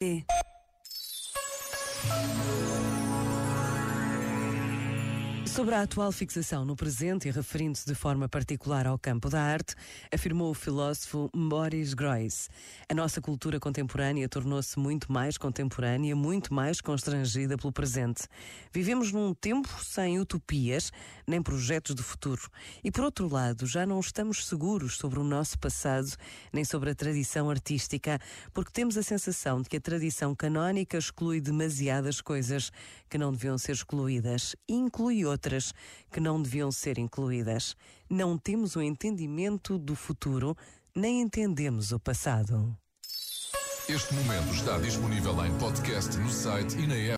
Sí. Sobre a atual fixação no presente e referindo-se de forma particular ao campo da arte, afirmou o filósofo Boris Groys. A nossa cultura contemporânea tornou-se muito mais contemporânea, muito mais constrangida pelo presente. Vivemos num tempo sem utopias nem projetos de futuro. E por outro lado, já não estamos seguros sobre o nosso passado nem sobre a tradição artística, porque temos a sensação de que a tradição canónica exclui demasiadas coisas que não deviam ser excluídas inclui outras outras que não deviam ser incluídas. Não temos o entendimento do futuro, nem entendemos o passado. Este momento está disponível em podcast no site e na app.